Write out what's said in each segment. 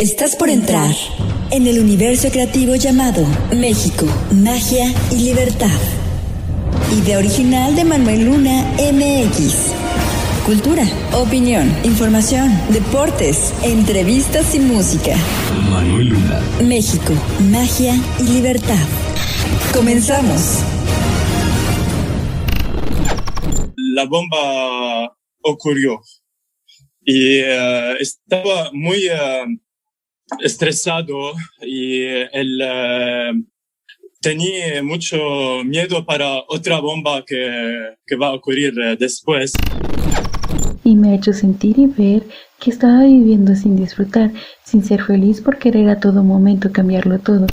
Estás por entrar en el universo creativo llamado México, Magia y Libertad. Idea original de Manuel Luna MX. Cultura, opinión, información, deportes, entrevistas y música. Manuel Luna. México, Magia y Libertad. Comenzamos. La bomba ocurrió y eh, estaba muy eh, estresado y él eh, tenía mucho miedo para otra bomba que, que va a ocurrir eh, después. Y me ha hecho sentir y ver que estaba viviendo sin disfrutar, sin ser feliz por querer a todo momento cambiarlo todo.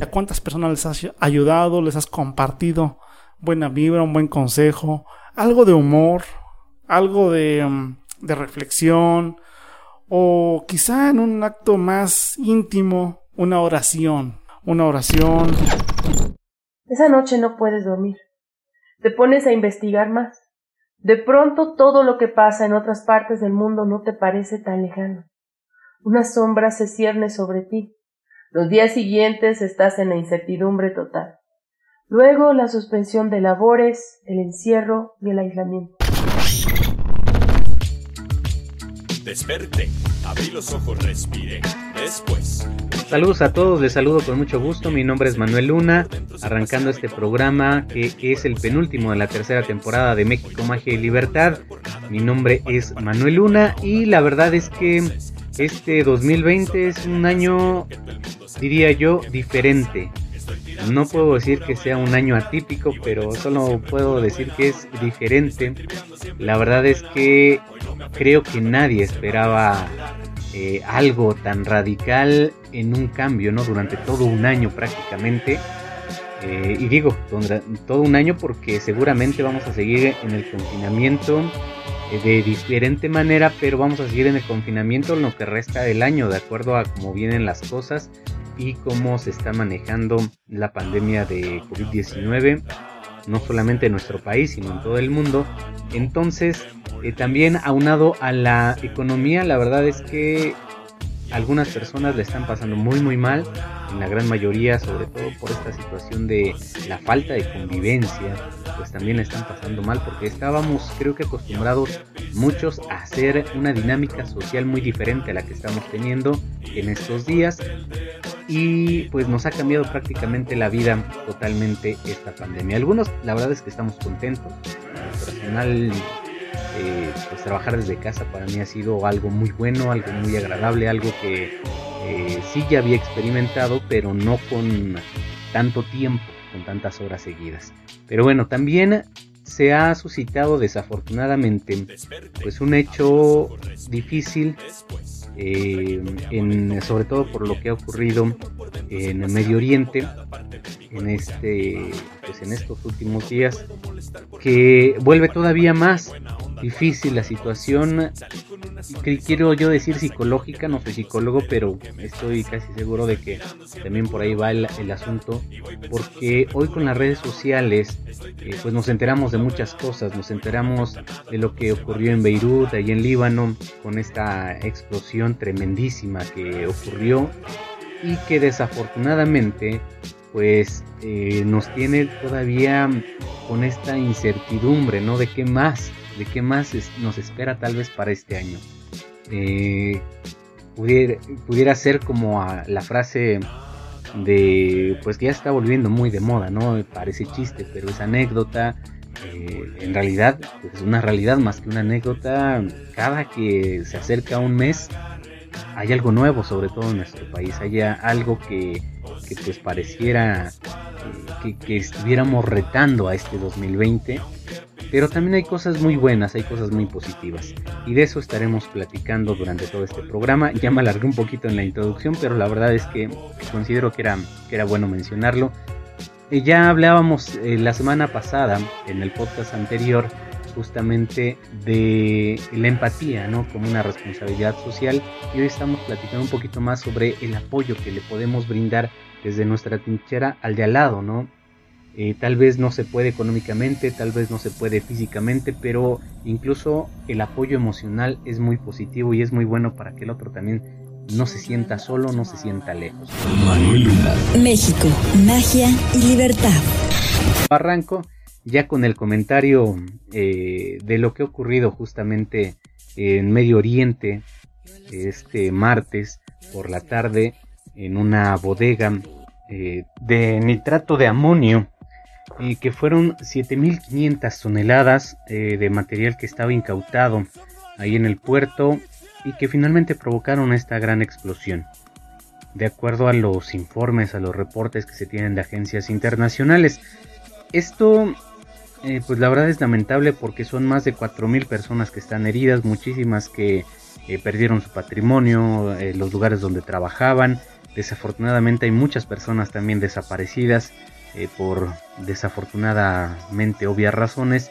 ¿A cuántas personas les has ayudado, les has compartido buena vibra, un buen consejo, algo de humor, algo de, mm, de reflexión, o quizá en un acto más íntimo, una oración, una oración. Esa noche no puedes dormir. Te pones a investigar más. De pronto todo lo que pasa en otras partes del mundo no te parece tan lejano. Una sombra se cierne sobre ti. Los días siguientes estás en la incertidumbre total. Luego la suspensión de labores, el encierro y el aislamiento. Desperte, abrí los ojos, respire. Después. Saludos a todos, les saludo con mucho gusto. Mi nombre es Manuel Luna, arrancando este programa que es el penúltimo de la tercera temporada de México, Magia y Libertad. Mi nombre es Manuel Luna y la verdad es que este 2020 es un año, diría yo, diferente. No puedo decir que sea un año atípico, pero solo puedo decir que es diferente. La verdad es que creo que nadie esperaba eh, algo tan radical en un cambio, ¿no? Durante todo un año prácticamente. Eh, y digo, todo un año porque seguramente vamos a seguir en el confinamiento eh, de diferente manera, pero vamos a seguir en el confinamiento en lo que resta del año, de acuerdo a cómo vienen las cosas y cómo se está manejando la pandemia de COVID-19, no solamente en nuestro país, sino en todo el mundo. Entonces, eh, también aunado a la economía, la verdad es que algunas personas le están pasando muy muy mal, en la gran mayoría, sobre todo por esta situación de la falta de convivencia, pues también le están pasando mal porque estábamos creo que acostumbrados muchos a hacer una dinámica social muy diferente a la que estamos teniendo en estos días y pues nos ha cambiado prácticamente la vida totalmente esta pandemia. Algunos la verdad es que estamos contentos, personal eh, pues trabajar desde casa para mí ha sido algo muy bueno, algo muy agradable, algo que eh, sí ya había experimentado, pero no con tanto tiempo, con tantas horas seguidas. Pero bueno, también se ha suscitado desafortunadamente pues un hecho difícil eh, sobre todo por lo que ha ocurrido en el Medio Oriente en este pues en estos últimos días que vuelve todavía más difícil la situación, que quiero yo decir psicológica, no soy psicólogo, pero estoy casi seguro de que también por ahí va el, asunto, porque hoy con las redes sociales, eh, pues nos enteramos de muchas cosas, nos enteramos de lo que ocurrió en Beirut, ahí en Líbano, con esta explosión tremendísima que ocurrió y que desafortunadamente pues eh, nos tiene todavía con esta incertidumbre, ¿no? De qué más de qué más nos espera tal vez para este año. Eh, pudiera, ser como la frase de, pues que ya está volviendo muy de moda, ¿no? Parece chiste, pero es anécdota. Eh, en realidad pues, es una realidad más que una anécdota. Cada que se acerca un mes hay algo nuevo, sobre todo en nuestro país. Hay algo que, que pues pareciera eh, que, que, estuviéramos retando a este 2020 pero también hay cosas muy buenas, hay cosas muy positivas. Y de eso estaremos platicando durante todo este programa. Ya me alargué un poquito en la introducción, pero la verdad es que considero que era, que era bueno mencionarlo. Eh, ya hablábamos eh, la semana pasada, en el podcast anterior, justamente de la empatía, ¿no? Como una responsabilidad social. Y hoy estamos platicando un poquito más sobre el apoyo que le podemos brindar desde nuestra trinchera al de al lado, ¿no? Eh, tal vez no se puede económicamente, tal vez no se puede físicamente, pero incluso el apoyo emocional es muy positivo y es muy bueno para que el otro también no se sienta solo, no se sienta lejos. México, magia y libertad. Arranco ya con el comentario eh, de lo que ha ocurrido justamente en Medio Oriente este martes por la tarde en una bodega eh, de nitrato de amonio y que fueron 7.500 toneladas eh, de material que estaba incautado ahí en el puerto y que finalmente provocaron esta gran explosión. De acuerdo a los informes, a los reportes que se tienen de agencias internacionales, esto eh, pues la verdad es lamentable porque son más de 4.000 personas que están heridas, muchísimas que eh, perdieron su patrimonio, eh, los lugares donde trabajaban. Desafortunadamente hay muchas personas también desaparecidas por desafortunadamente obvias razones.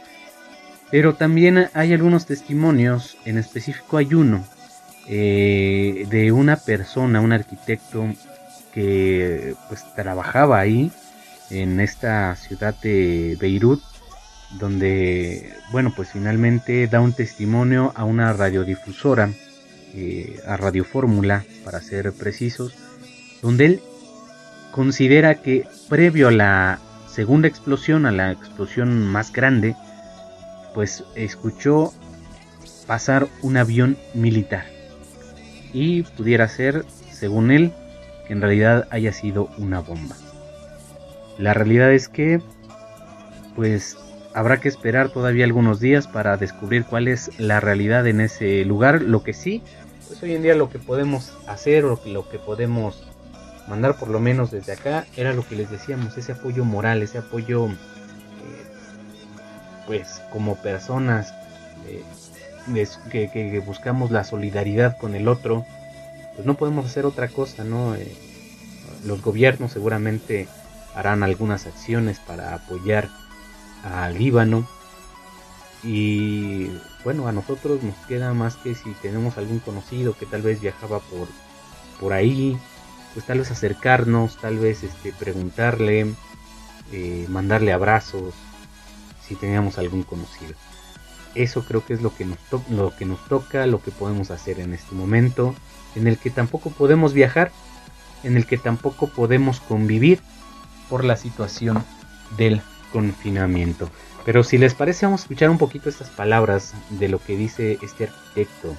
Pero también hay algunos testimonios, en específico hay uno de una persona, un arquitecto que pues trabajaba ahí en esta ciudad de Beirut donde, bueno, pues finalmente da un testimonio a una radiodifusora, eh, a Radio Fórmula, para ser precisos, donde él considera que previo a la segunda explosión, a la explosión más grande, pues escuchó pasar un avión militar. Y pudiera ser, según él, que en realidad haya sido una bomba. La realidad es que, pues habrá que esperar todavía algunos días para descubrir cuál es la realidad en ese lugar. Lo que sí, pues hoy en día lo que podemos hacer o lo que podemos mandar por lo menos desde acá era lo que les decíamos, ese apoyo moral, ese apoyo eh, pues como personas eh, que, buscamos la solidaridad con el otro, pues no podemos hacer otra cosa, ¿no? Eh, los gobiernos seguramente harán algunas acciones para apoyar al Líbano. Y bueno, a nosotros nos queda más que si tenemos algún conocido que tal vez viajaba por, por ahí, pues tal vez acercarnos, tal vez este, preguntarle, eh, mandarle abrazos, si teníamos algún conocido. Eso creo que es lo que, nos lo que nos toca, lo que podemos hacer en este momento, en el que tampoco podemos viajar, en el que tampoco podemos convivir por la situación del confinamiento. Pero si les parece, vamos a escuchar un poquito estas palabras de lo que dice este arquitecto.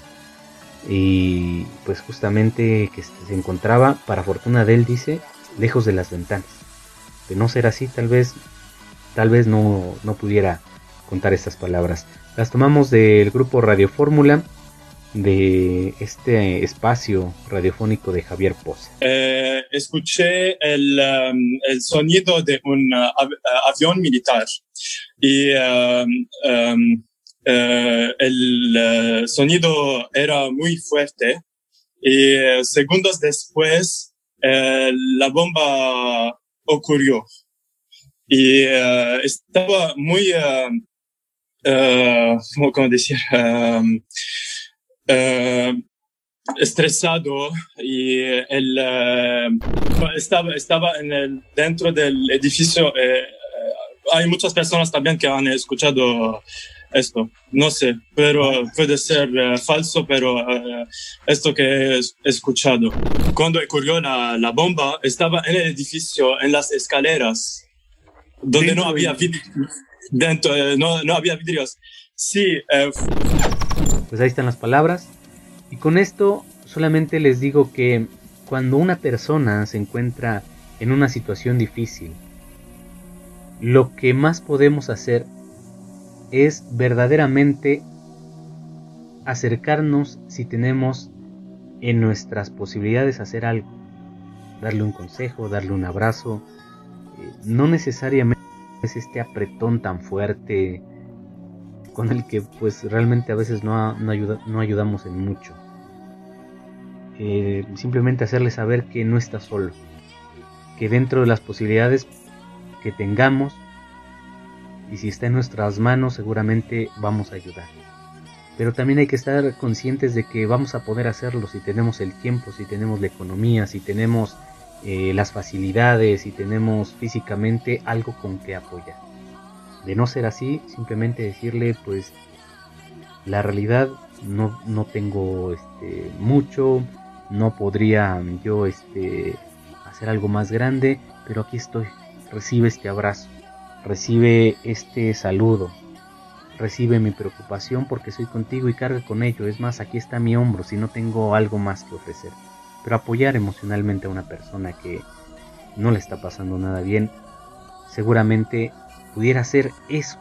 Y pues justamente que se encontraba, para fortuna de él, dice, lejos de las ventanas. De no ser así, tal vez, tal vez no, no pudiera contar estas palabras. Las tomamos del grupo Radio Fórmula de este espacio radiofónico de Javier Poza. Eh, escuché el, um, el, sonido de un uh, uh, avión militar y um, um, uh, el sonido era muy fuerte y segundos después la bomba ocurrió y estaba muy, ¿cómo decir? Eh, estresado y él eh, estaba, estaba en el, dentro del edificio. Eh, hay muchas personas también que han escuchado esto. No sé, pero puede ser falso, pero esto que he escuchado. Cuando ocurrió la, la, bomba, estaba en el edificio, en las escaleras, donde no había vidrios. Dentro, no, no había vidrios. Sí, pues ahí están las palabras. Y con esto solamente les digo que cuando una persona se encuentra en una situación difícil, lo que más podemos hacer es verdaderamente acercarnos si tenemos en nuestras posibilidades hacer algo. Darle un consejo, darle un abrazo. Eh, no necesariamente es este apretón tan fuerte, con el que pues realmente a veces no, no, ayuda, no ayudamos en mucho. Eh, simplemente hacerle saber que no está solo, que dentro de las posibilidades que tengamos y si está en nuestras manos seguramente vamos a ayudar. Pero también hay que estar conscientes de que vamos a poder hacerlo si tenemos el tiempo, si tenemos la economía, si tenemos eh, las facilidades, si tenemos físicamente algo con que apoyar. De no ser así, simplemente decirle, pues, la realidad no, no tengo este, mucho, no podría yo este, hacer algo más grande, pero aquí estoy. Recibe este abrazo, recibe este saludo, recibe mi preocupación porque soy contigo y carga con ello. Es más, aquí está mi hombro si no tengo algo más que ofrecer. Pero apoyar emocionalmente a una persona que no le está pasando nada bien, seguramente pudiera ser eso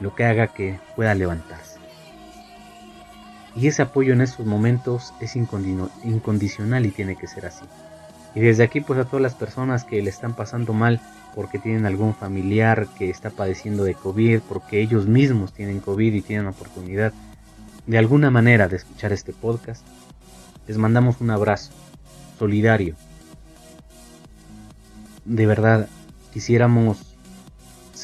lo que haga que pueda levantarse. Y ese apoyo en estos momentos es incondicional y tiene que ser así. Y desde aquí pues a todas las personas que le están pasando mal porque tienen algún familiar que está padeciendo de COVID, porque ellos mismos tienen COVID y tienen oportunidad de alguna manera de escuchar este podcast, les mandamos un abrazo solidario. De verdad, quisiéramos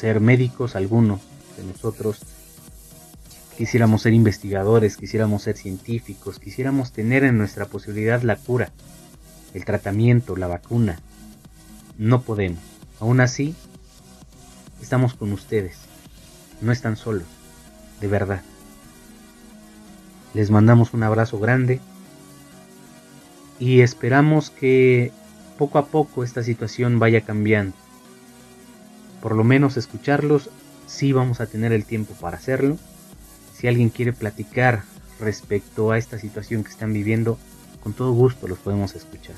ser médicos algunos de nosotros, quisiéramos ser investigadores, quisiéramos ser científicos, quisiéramos tener en nuestra posibilidad la cura, el tratamiento, la vacuna. No podemos. Aún así, estamos con ustedes. No están solos, de verdad. Les mandamos un abrazo grande y esperamos que poco a poco esta situación vaya cambiando. Por lo menos escucharlos, sí vamos a tener el tiempo para hacerlo. Si alguien quiere platicar respecto a esta situación que están viviendo, con todo gusto los podemos escuchar.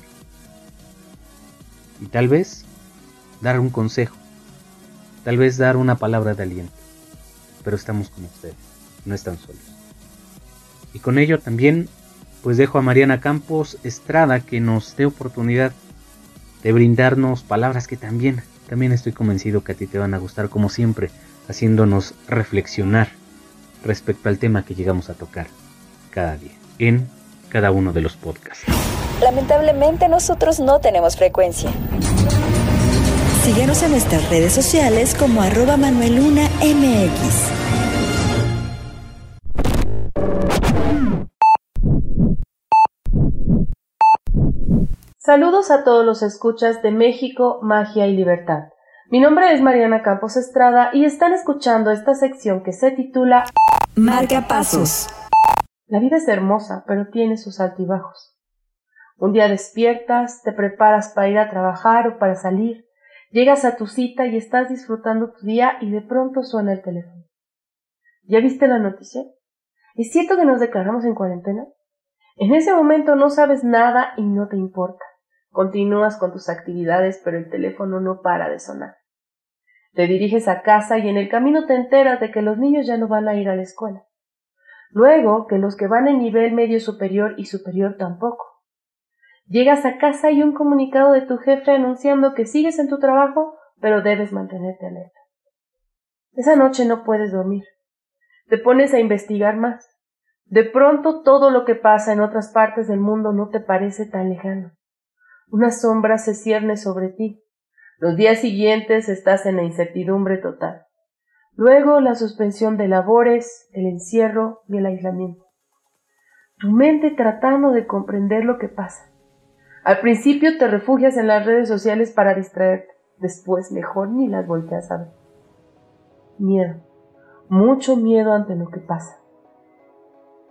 Y tal vez dar un consejo, tal vez dar una palabra de aliento, pero estamos con ustedes, no están solos. Y con ello también pues dejo a Mariana Campos Estrada que nos dé oportunidad de brindarnos palabras que también, también estoy convencido que a ti te van a gustar como siempre, haciéndonos reflexionar respecto al tema que llegamos a tocar cada día en cada uno de los podcasts. Lamentablemente nosotros no tenemos frecuencia. Síguenos en nuestras redes sociales como arroba Manueluna Saludos a todos los escuchas de México, Magia y Libertad. Mi nombre es Mariana Campos Estrada y están escuchando esta sección que se titula Marca Pasos. La vida es hermosa, pero tiene sus altibajos. Un día despiertas, te preparas para ir a trabajar o para salir, llegas a tu cita y estás disfrutando tu día y de pronto suena el teléfono. ¿Ya viste la noticia? ¿Es cierto que nos declaramos en cuarentena? En ese momento no sabes nada y no te importa. Continúas con tus actividades, pero el teléfono no para de sonar. Te diriges a casa y en el camino te enteras de que los niños ya no van a ir a la escuela. Luego que los que van en nivel medio superior y superior tampoco. Llegas a casa y un comunicado de tu jefe anunciando que sigues en tu trabajo, pero debes mantenerte alerta. Esa noche no puedes dormir. Te pones a investigar más. De pronto todo lo que pasa en otras partes del mundo no te parece tan lejano. Una sombra se cierne sobre ti. Los días siguientes estás en la incertidumbre total. Luego la suspensión de labores, el encierro y el aislamiento. Tu mente tratando de comprender lo que pasa. Al principio te refugias en las redes sociales para distraerte. Después mejor ni las volteas a ver. Miedo. Mucho miedo ante lo que pasa.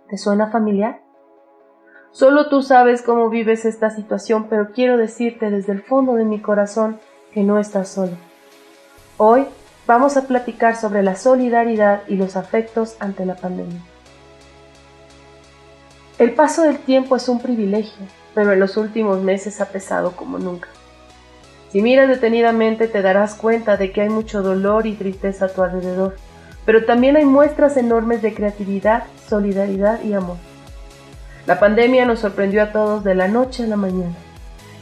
¿Te suena familiar? Solo tú sabes cómo vives esta situación, pero quiero decirte desde el fondo de mi corazón que no estás solo. Hoy vamos a platicar sobre la solidaridad y los afectos ante la pandemia. El paso del tiempo es un privilegio, pero en los últimos meses ha pesado como nunca. Si miras detenidamente te darás cuenta de que hay mucho dolor y tristeza a tu alrededor, pero también hay muestras enormes de creatividad, solidaridad y amor. La pandemia nos sorprendió a todos de la noche a la mañana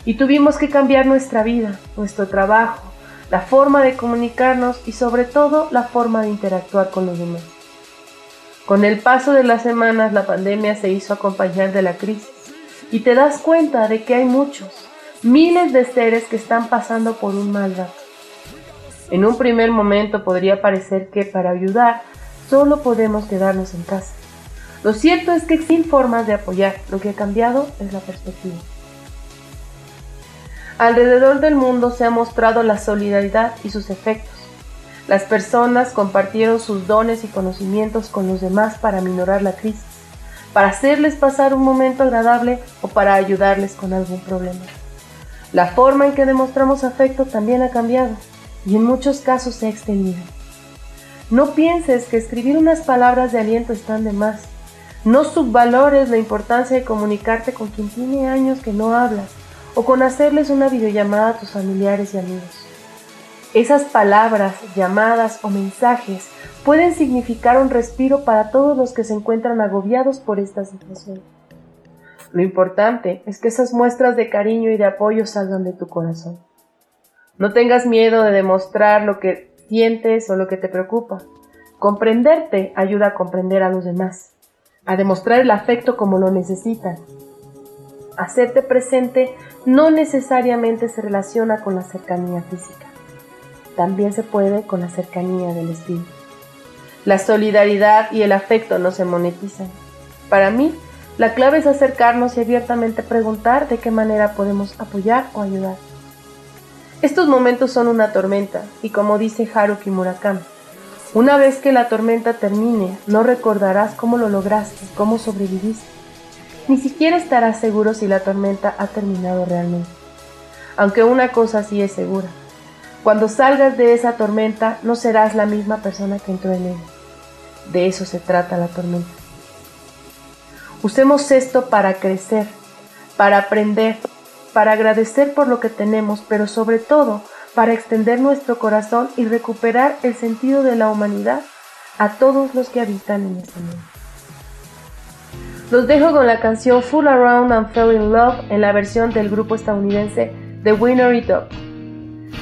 y tuvimos que cambiar nuestra vida, nuestro trabajo, la forma de comunicarnos y sobre todo la forma de interactuar con los demás. Con el paso de las semanas la pandemia se hizo acompañar de la crisis y te das cuenta de que hay muchos, miles de seres que están pasando por un mal rato. En un primer momento podría parecer que para ayudar solo podemos quedarnos en casa. Lo cierto es que existen formas de apoyar, lo que ha cambiado es la perspectiva. Alrededor del mundo se ha mostrado la solidaridad y sus efectos. Las personas compartieron sus dones y conocimientos con los demás para minorar la crisis. para hacerles pasar un momento agradable o para ayudarles con algún problema. La forma en que demostramos afecto también ha cambiado y en muchos casos se ha extendido. No pienses que escribir unas palabras de aliento están de más. No subvalores la importancia de comunicarte con quien tiene años que no hablas o con hacerles una videollamada a tus familiares y amigos. Esas palabras, llamadas o mensajes pueden significar un respiro para todos los que se encuentran agobiados por esta situación. Lo importante es que esas muestras de cariño y de apoyo salgan de tu corazón. No tengas miedo de demostrar lo que sientes o lo que te preocupa. Comprenderte ayuda a comprender a los demás, a demostrar el afecto como lo necesitan. Hacerte presente no necesariamente se relaciona con la cercanía física. También se puede con la cercanía del espíritu. La solidaridad y el afecto no se monetizan. Para mí, la clave es acercarnos y abiertamente preguntar de qué manera podemos apoyar o ayudar. Estos momentos son una tormenta, y como dice Haruki Murakami, una vez que la tormenta termine, no recordarás cómo lo lograste, cómo sobreviviste. Ni siquiera estarás seguro si la tormenta ha terminado realmente. Aunque una cosa sí es segura. Cuando salgas de esa tormenta, no serás la misma persona que entró en ella. De eso se trata la tormenta. Usemos esto para crecer, para aprender, para agradecer por lo que tenemos, pero sobre todo para extender nuestro corazón y recuperar el sentido de la humanidad a todos los que habitan en este mundo. Los dejo con la canción Full Around and Fell in Love en la versión del grupo estadounidense The Winnery Dog.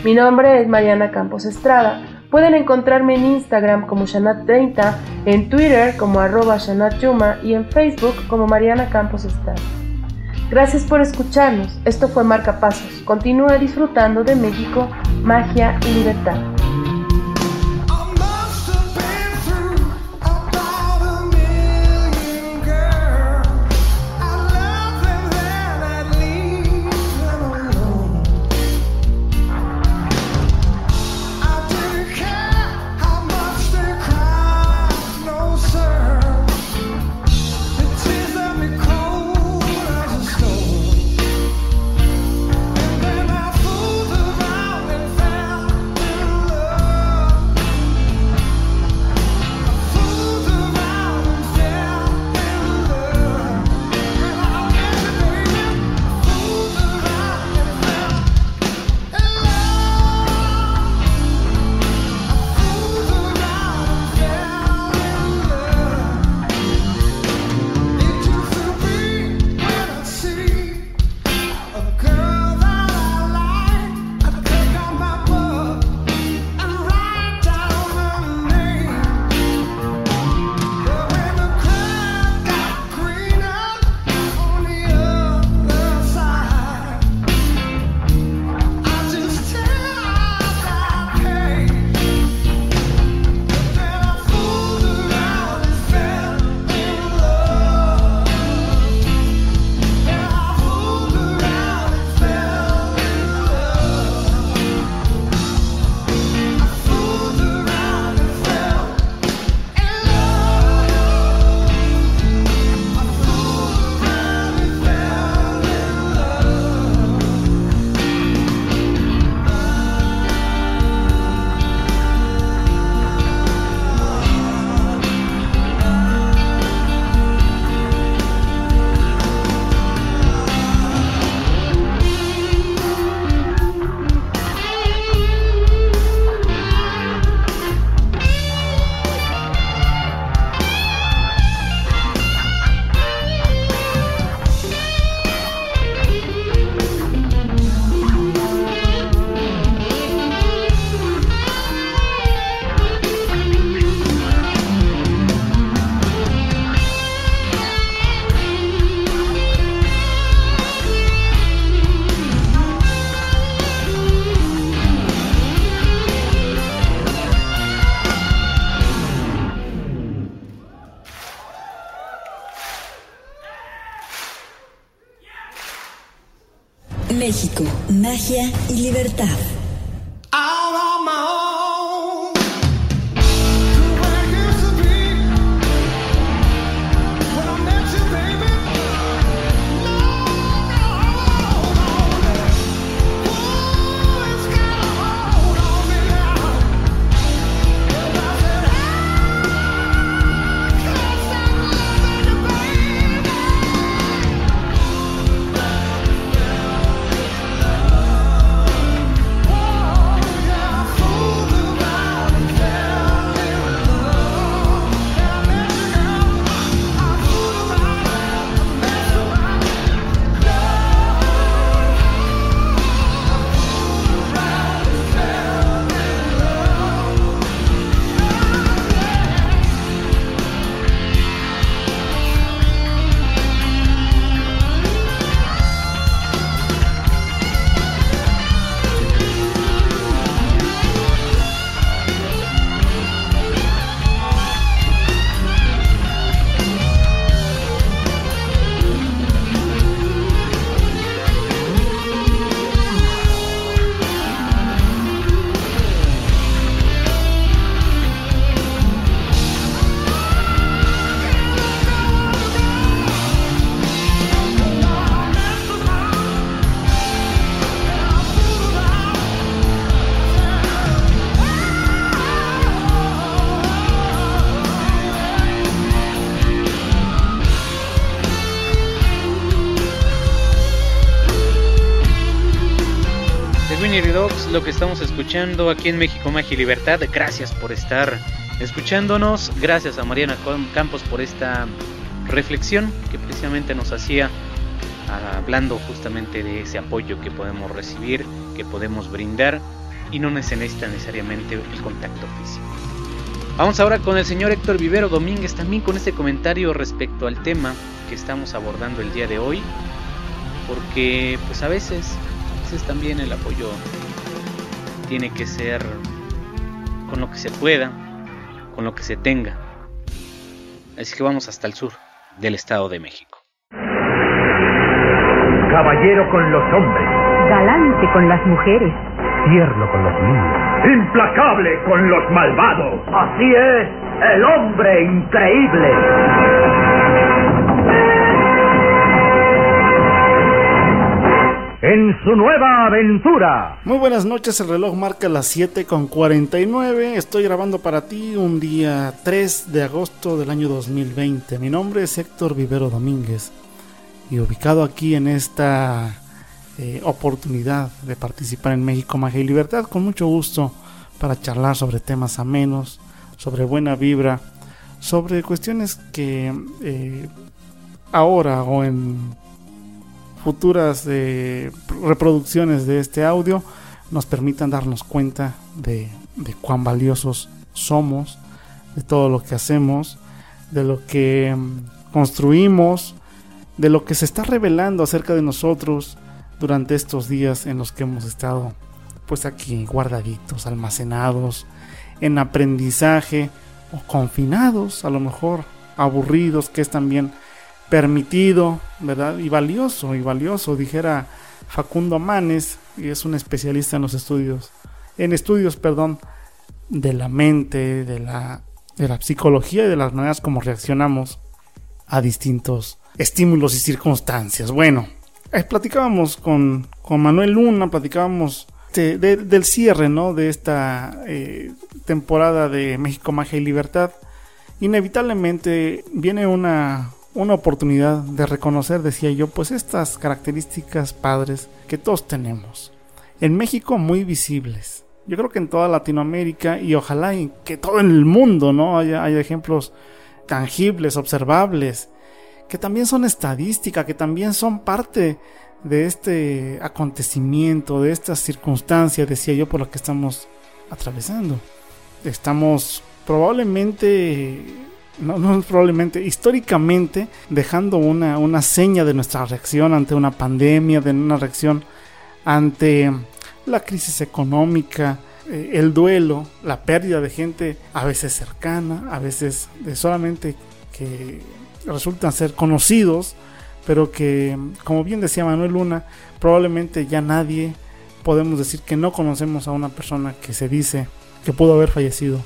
Mi nombre es Mariana Campos Estrada. Pueden encontrarme en Instagram como Shanat30, en Twitter como arroba Shanat Yuma y en Facebook como Mariana Campos Estrada. Gracias por escucharnos. Esto fue Marca Pasos. Continúa disfrutando de México, magia y libertad. Y libertad. Lo que estamos escuchando aquí en México Magia Libertad. Gracias por estar escuchándonos. Gracias a Mariana Campos por esta reflexión que precisamente nos hacía hablando justamente de ese apoyo que podemos recibir, que podemos brindar y no se necesita necesariamente el contacto físico. Vamos ahora con el señor Héctor Vivero Domínguez también con este comentario respecto al tema que estamos abordando el día de hoy, porque pues a veces, a veces también el apoyo tiene que ser con lo que se pueda, con lo que se tenga. Así que vamos hasta el sur del Estado de México. Caballero con los hombres. Galante con las mujeres. Tierno con los niños. Implacable con los malvados. Así es, el hombre increíble. En su nueva aventura. Muy buenas noches, el reloj marca las 7 con 49. Estoy grabando para ti un día 3 de agosto del año 2020. Mi nombre es Héctor Vivero Domínguez y ubicado aquí en esta eh, oportunidad de participar en México Magia y Libertad, con mucho gusto para charlar sobre temas amenos, sobre buena vibra, sobre cuestiones que eh, ahora o en futuras eh, reproducciones de este audio nos permitan darnos cuenta de, cuán valiosos somos, de todo lo que hacemos, de lo que mm, construimos, de lo que se está revelando acerca de nosotros durante estos días en los que hemos estado pues aquí guardaditos, almacenados, en aprendizaje o confinados, a lo mejor aburridos, que es también permitido, ¿verdad? Y valioso, y valioso, dijera Facundo Manes, y es un especialista en los estudios, en estudios, perdón, de la mente, de la, de la psicología y de las maneras como reaccionamos a distintos estímulos y circunstancias. Bueno, platicábamos con, con, Manuel Luna, platicábamos del cierre, ¿no? De esta eh, temporada de México, Magia y Libertad. Inevitablemente viene una, una oportunidad de reconocer, decía yo, pues estas características padres que todos tenemos. En México muy visibles. Yo creo que en toda Latinoamérica y ojalá que todo el mundo, ¿no? Haya, haya ejemplos tangibles, observables, que también son estadística, que también son parte de este acontecimiento, de esta circunstancia, decía yo, por la que estamos atravesando. Estamos probablemente no, no probablemente, históricamente, dejando una, una seña de nuestra reacción ante una pandemia, de una reacción ante la crisis económica, eh, el duelo, la pérdida de gente a veces cercana, a veces de solamente que resultan ser conocidos, pero que, como bien decía Manuel Luna, probablemente ya nadie podemos decir que no conocemos a una persona que se dice que pudo haber fallecido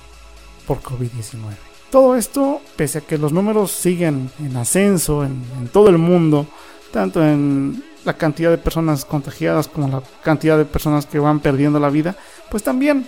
por COVID-19. Todo esto, pese a que los números siguen en ascenso en, todo el mundo, tanto en la cantidad de personas contagiadas como la cantidad de personas que van perdiendo la vida, pues también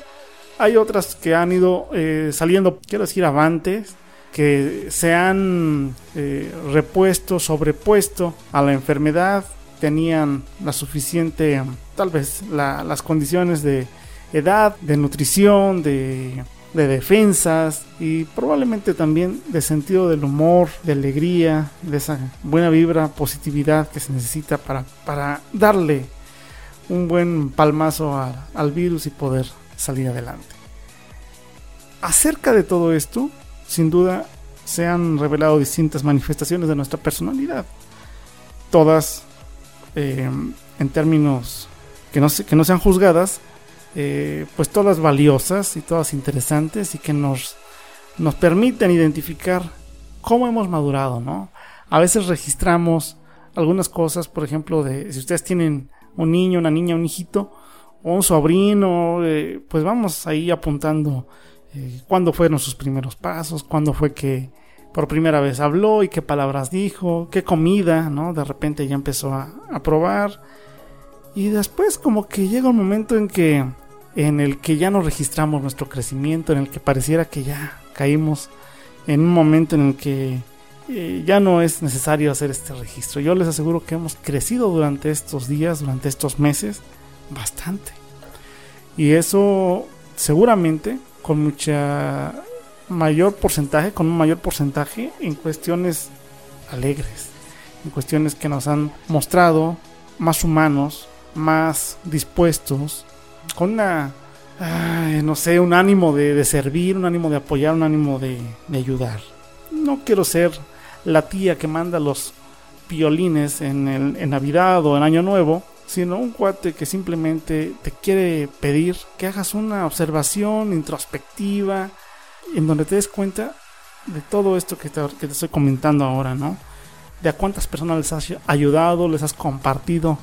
hay otras que han ido eh, saliendo, quiero decir, avantes, que se han eh, repuesto, sobrepuesto a la enfermedad, tenían la suficiente, tal vez las condiciones de edad, de nutrición, de de defensas y probablemente también de sentido del humor, de alegría, de esa buena vibra, positividad que se necesita para, para darle un buen palmazo al virus y poder salir adelante. Acerca de todo esto, sin duda se han revelado distintas manifestaciones de nuestra personalidad. Todas eh, en términos que no, que no sean juzgadas, eh, pues todas valiosas y todas interesantes y que nos, nos permiten identificar cómo hemos madurado, ¿no? A veces registramos algunas cosas, por ejemplo, de si ustedes tienen un niño, una niña, un hijito o un sobrino, eh, pues vamos ahí apuntando eh, cuándo fueron sus primeros pasos, cuándo fue que por primera vez habló y qué palabras dijo, qué comida, ¿no? De repente ya empezó a, a probar. Y después como que llega un momento en que en el que ya no registramos nuestro crecimiento, en el que pareciera que ya caímos en un momento en el que eh, ya no es necesario hacer este registro. Yo les aseguro que hemos crecido durante estos días, durante estos meses, bastante. Y eso seguramente con mucha mayor porcentaje, con un mayor porcentaje en cuestiones alegres, en cuestiones que nos han mostrado más humanos, más dispuestos, con una, no sé, un ánimo de, servir, un ánimo de apoyar, un ánimo de, de ayudar. No quiero ser la tía que manda los violines en, el, en Navidad o en Año Nuevo, sino un cuate que simplemente te quiere pedir que hagas una observación introspectiva en donde te des cuenta de todo esto que te, que te estoy comentando ahora, ¿no? De a cuántas personas les has ayudado, les has compartido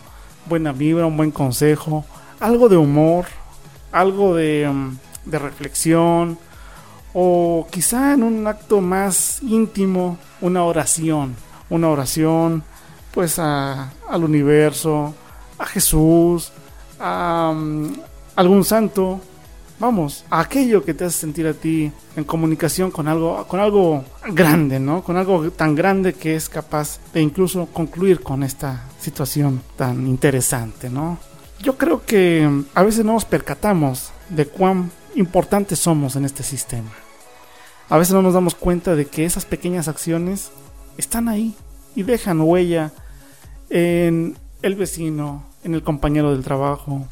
buena vibra, un buen consejo, algo de humor, algo de, mm, de reflexión, o quizá en un acto más íntimo, una oración, una oración pues a, al universo, a Jesús, a mm, algún santo, vamos, a aquello que te hace sentir a ti en comunicación con algo, con algo grande, ¿no? Con algo tan grande que es capaz de incluso concluir con esta situación tan interesante, ¿no? Yo creo que mm, a veces no nos percatamos de cuán importantes somos en este sistema. A veces no nos damos cuenta de que esas pequeñas acciones están ahí y dejan huella en el vecino, en el compañero del trabajo,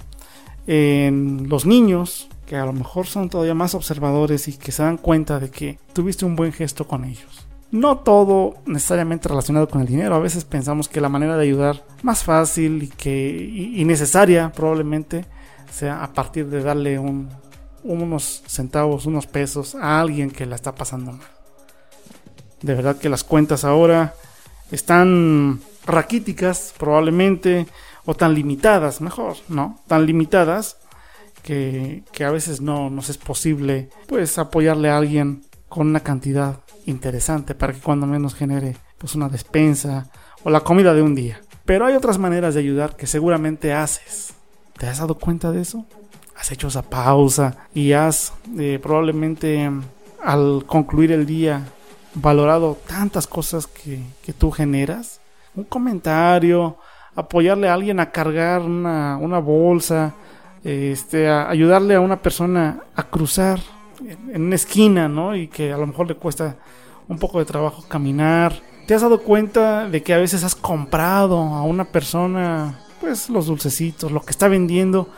en los niños, que a lo mejor son todavía más observadores y que se dan cuenta de que tuviste un buen gesto con ellos. No todo necesariamente relacionado con el dinero, a veces pensamos que la manera de ayudar más fácil y que necesaria probablemente sea a partir de darle un, unos centavos, unos pesos a alguien que la está pasando mal. De verdad que las cuentas ahora están raquíticas probablemente o tan limitadas, mejor, ¿no? Tan limitadas que, a veces no nos es posible pues apoyarle a alguien con una cantidad interesante para que cuando menos genere pues una despensa o la comida de un día. Pero hay otras maneras de ayudar que seguramente haces. ¿Te has dado cuenta de eso? has hecho esa pausa y has eh, probablemente al concluir el día valorado tantas cosas que, que, tú generas. Un comentario, apoyarle a alguien a cargar una, una bolsa, este, ayudarle a una persona a cruzar en, en una esquina, ¿no? Y que a lo mejor le cuesta un poco de trabajo caminar. ¿Te has dado cuenta de que a veces has comprado a una persona, pues los dulcecitos, lo que está vendiendo?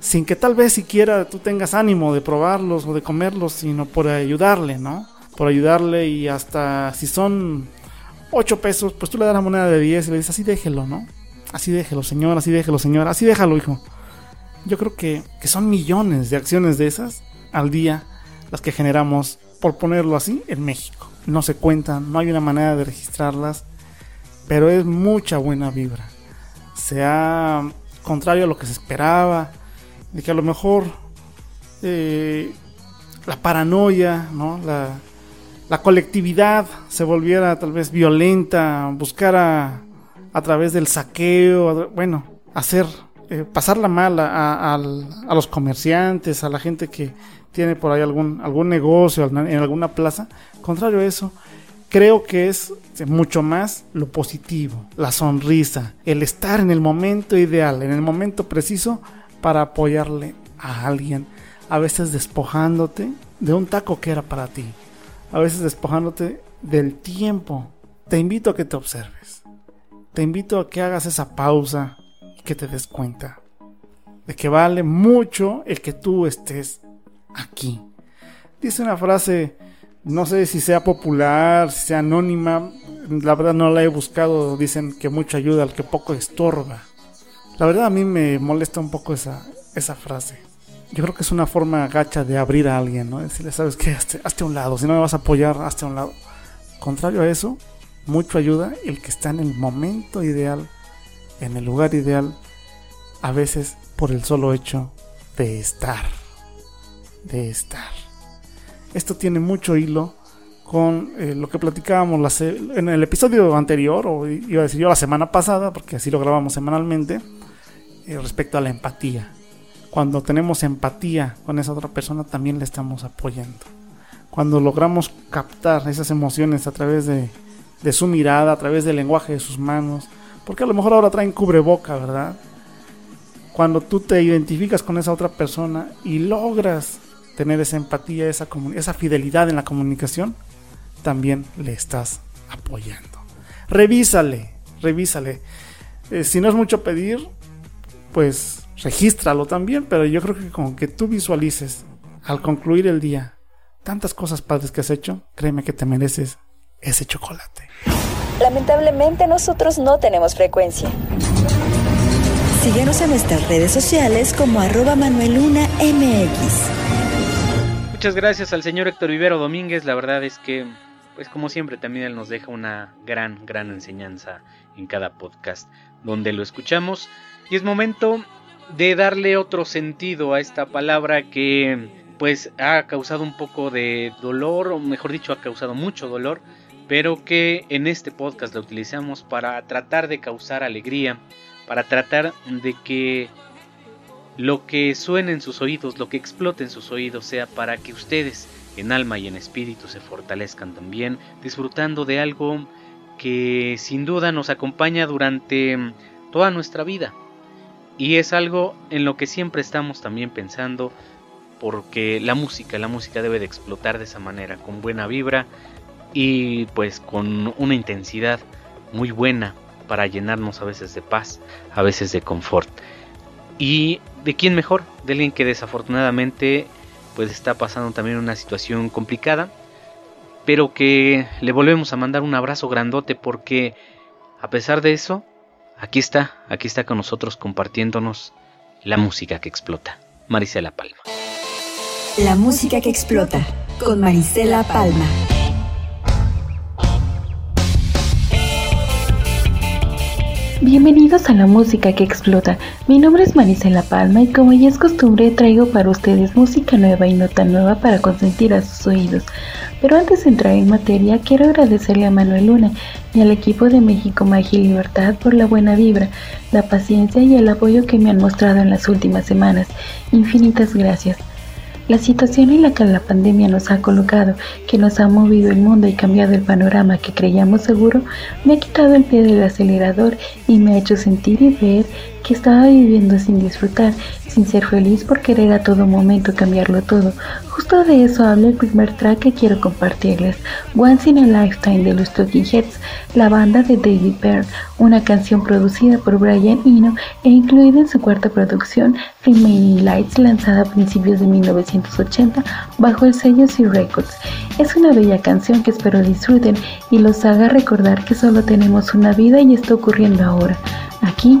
sin que tal vez siquiera tú tengas ánimo de probarlos o de comerlos, sino por ayudarle, ¿no? Por ayudarle y hasta si son 8 pesos, pues tú le das la moneda de 10 y le dices, así déjelo, ¿no? Así déjelo, señor, así déjelo, señor, así déjalo, hijo. Yo creo que, que son millones de acciones de esas al día las que generamos, por ponerlo así, en México. No se cuentan, no hay una manera de registrarlas, pero es mucha buena vibra. Sea contrario a lo que se esperaba, de que a lo mejor eh, la paranoia, ¿no? la, la, colectividad se volviera tal vez violenta, buscara a través del saqueo, bueno, hacer, eh, pasarla mal a, los comerciantes, a la gente que tiene por ahí algún, negocio en alguna plaza. Contrario a eso, creo que es mucho más lo positivo, la sonrisa, el estar en el momento ideal, en el momento preciso para apoyarle a alguien, a veces despojándote de un taco que era para ti, a veces despojándote del tiempo. Te invito a que te observes, te invito a que hagas esa pausa que te des cuenta de que vale mucho el que tú estés aquí. Dice una frase, no sé si sea popular, si sea anónima, la verdad no la he buscado, dicen que mucho ayuda al que poco estorba. La verdad a mí me molesta un poco esa, esa frase. Yo creo que es una forma gacha de abrir a alguien, ¿no? Decirle, ¿sabes qué? Hazte, hazte a un lado. Si no me vas a apoyar, hazte a un lado. Contrario a eso, mucho ayuda el que está en el momento ideal, en el lugar ideal, a veces por el solo hecho de estar. De estar. Esto tiene mucho hilo con eh, lo que platicábamos en el episodio anterior, o iba a decir yo la semana pasada, porque así lo grabamos semanalmente eh, respecto a la empatía. Cuando tenemos empatía con esa otra persona también le estamos apoyando. Cuando logramos captar esas emociones a través de, de su mirada, a través del lenguaje de sus manos, porque a lo mejor ahora traen cubreboca, ¿verdad? cuando tú te identificas con esa otra persona y logras tener esa empatía, esa, fidelidad en la comunicación, también le estás apoyando. Revísale, revísale. Eh, si no es mucho pedir, pues regístralo también, pero yo creo que con que tú visualices al concluir el día tantas cosas padres que has hecho, créeme que te mereces ese chocolate. Lamentablemente nosotros no tenemos frecuencia. Síguenos en nuestras redes sociales como arroba Manueluna MX. Muchas gracias al señor Héctor Vivero Domínguez. La verdad es que, pues como siempre, también él nos deja una gran, gran enseñanza en cada podcast donde lo escuchamos. Y es momento de darle otro sentido a esta palabra que pues ha causado un poco de dolor, o mejor dicho, ha causado mucho dolor, pero que en este podcast la utilizamos para tratar de causar alegría, para tratar de que lo que suene en sus oídos, lo que explote en sus oídos sea para que ustedes en alma y en espíritu se fortalezcan también, disfrutando de algo que sin duda nos acompaña durante toda nuestra vida. Y es algo en lo que siempre estamos también pensando, porque la música, la música debe de explotar de esa manera, con buena vibra y pues con una intensidad muy buena para llenarnos a veces de paz, a veces de confort. ¿Y de quién mejor? De alguien que desafortunadamente pues está pasando también una situación complicada, pero que le volvemos a mandar un abrazo grandote porque a pesar de eso, aquí está, aquí está con nosotros compartiéndonos la música que explota. Marisela Palma. La música que explota con Marisela Palma. Bienvenidos a la música que explota. Mi nombre es Marisela Palma y como ya es costumbre traigo para ustedes música nueva y no tan nueva para consentir a sus oídos. Pero antes de entrar en materia, quiero agradecerle a Manuel Luna y al equipo de México Magia Libertad por la buena vibra, la paciencia y el apoyo que me han mostrado en las últimas semanas. Infinitas gracias. La situación en la que la pandemia nos ha colocado, que nos ha movido el mundo y cambiado el panorama que creíamos seguro, me ha quitado el pie del acelerador y me ha hecho sentir y ver que estaba viviendo sin disfrutar, sin ser feliz por querer a todo momento cambiarlo todo. Justo de eso habla el primer track que quiero compartirles, Once in a Lifetime de los Talking Heads, la banda de David Byrne, una canción producida por Brian Eno e incluida en su cuarta producción, Remaining Lights, lanzada a principios de 1980 bajo el sello C Records. Es una bella canción que espero disfruten y los haga recordar que solo tenemos una vida y está ocurriendo ahora, aquí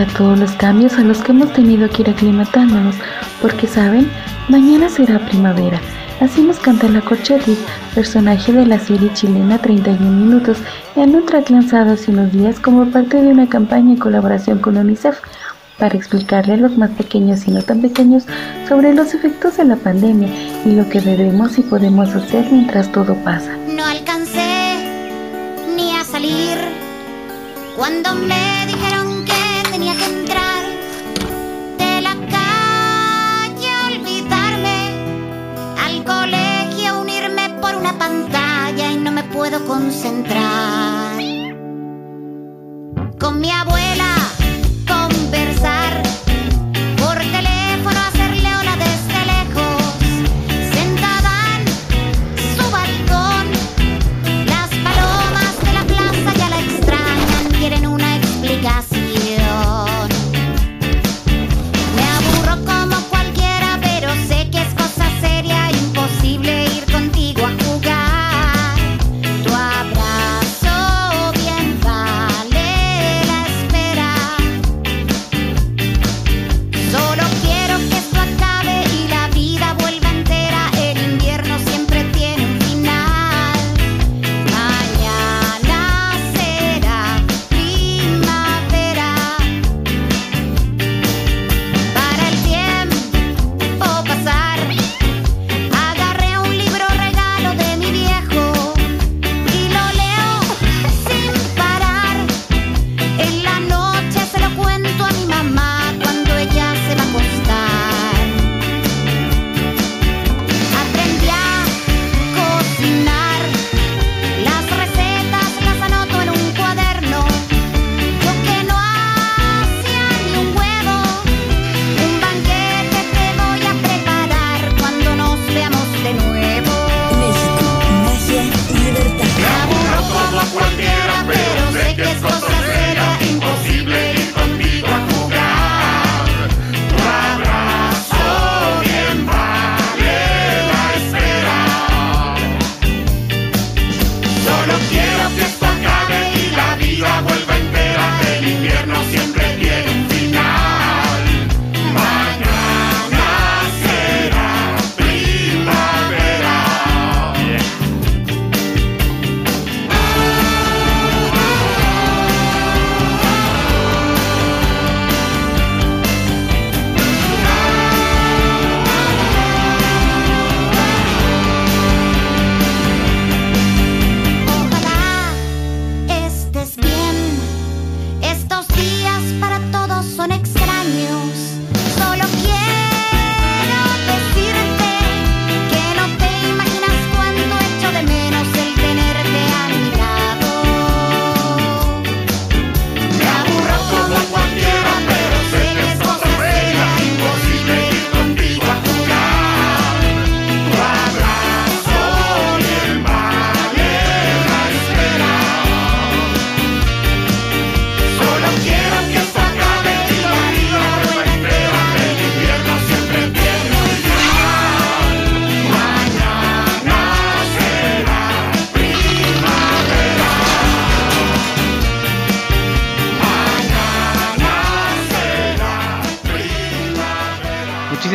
a todos los cambios a los que hemos tenido que ir aclimatándonos, porque saben, mañana será primavera. Así nos canta la Corchetti, personaje de la serie chilena 31 Minutos, en un track lanzado hace unos días como parte de una campaña en colaboración con UNICEF para explicarle a los más pequeños y no tan pequeños sobre los efectos de la pandemia y lo que debemos y podemos hacer mientras todo pasa. No alcancé ni a salir cuando me concentrar. Con mi abuela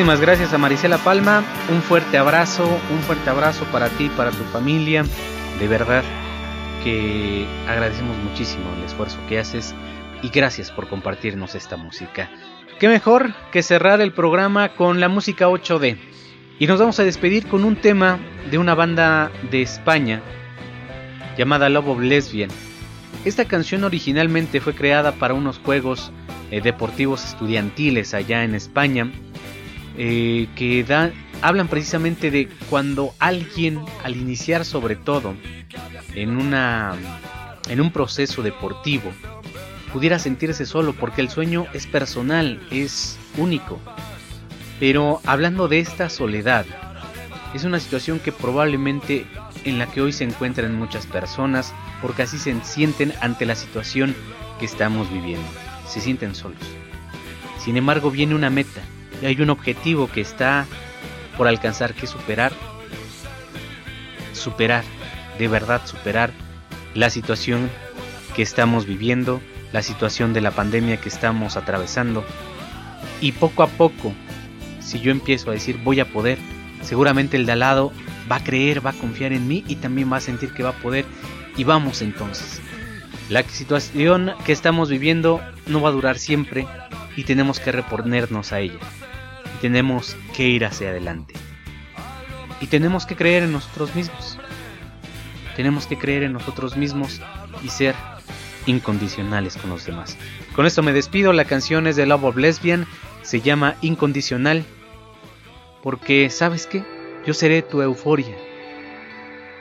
Muchísimas gracias a Marisela Palma. Un fuerte abrazo, un fuerte abrazo para ti, para tu familia. De verdad que agradecemos muchísimo el esfuerzo que haces y gracias por compartirnos esta música. Qué mejor que cerrar el programa con la música 8D. Y nos vamos a despedir con un tema de una banda de España llamada Love of Lesbian. Esta canción originalmente fue creada para unos juegos eh, deportivos estudiantiles allá en España eh, que hablan precisamente de cuando alguien al iniciar sobre todo en, una, en un proceso deportivo pudiera sentirse solo porque el sueño es personal, es único. Pero hablando de esta soledad, es una situación que probablemente en la que hoy se encuentran muchas personas porque así se sienten ante la situación que estamos viviendo. Se sienten solos. Sin embargo, viene una meta, hay un objetivo que está por alcanzar que superar, superar, de verdad superar la situación que estamos viviendo, la situación de la pandemia que estamos atravesando. Y poco a poco, si yo empiezo a decir voy a poder, seguramente el de al lado va a creer, va a confiar en mí y también va a sentir que va a poder. Y vamos entonces. La situación que estamos viviendo no va a durar siempre y tenemos que reponernos a ella. Tenemos que ir hacia adelante. Y tenemos que creer en nosotros mismos. Tenemos que creer en nosotros mismos y ser incondicionales con los demás. Con esto me despido, la canción es de Love of Lesbian, se llama Incondicional, porque ¿sabes qué? Yo seré tu euforia.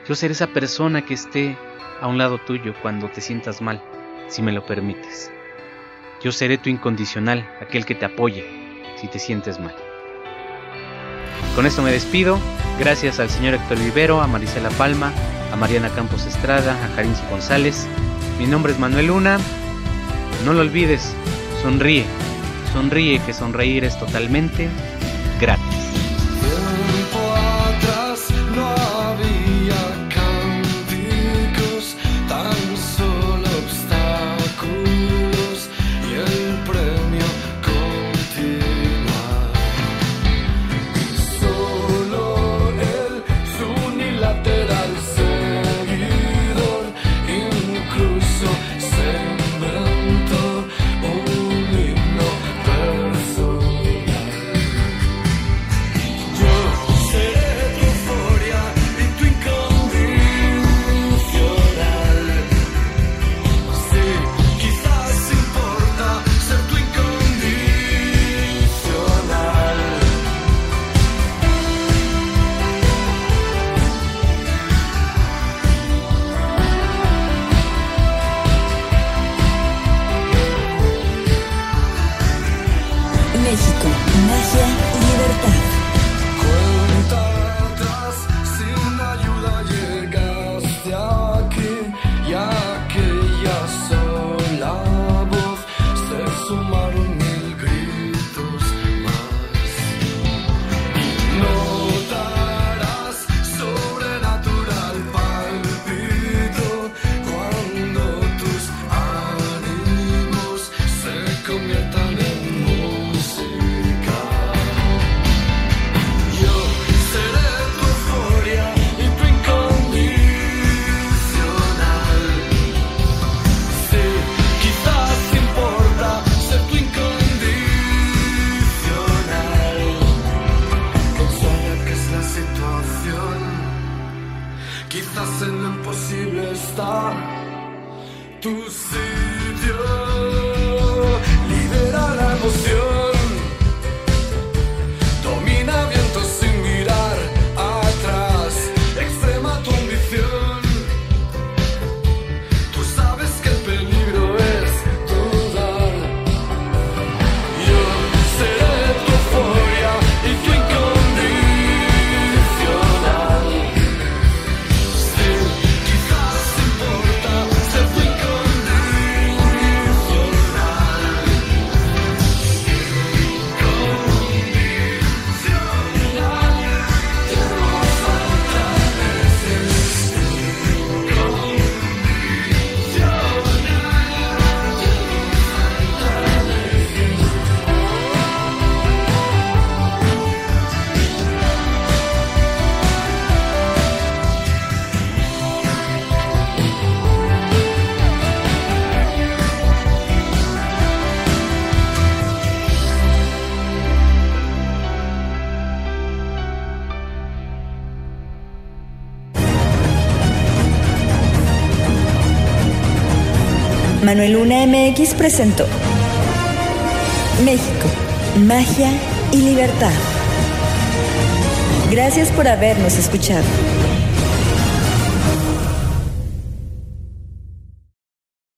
Yo seré esa persona que esté a un lado tuyo cuando te sientas mal, si me lo permites. Yo seré tu incondicional, aquel que te apoye si te sientes mal. Con esto me despido. Gracias al señor Héctor Vivero, a Marisela Palma, a Mariana Campos Estrada, a Carinci González. Mi nombre es Manuel Luna. No lo olvides, sonríe. Sonríe que sonreír es totalmente gratis. MX presentó México, magia y libertad. Gracias por habernos escuchado.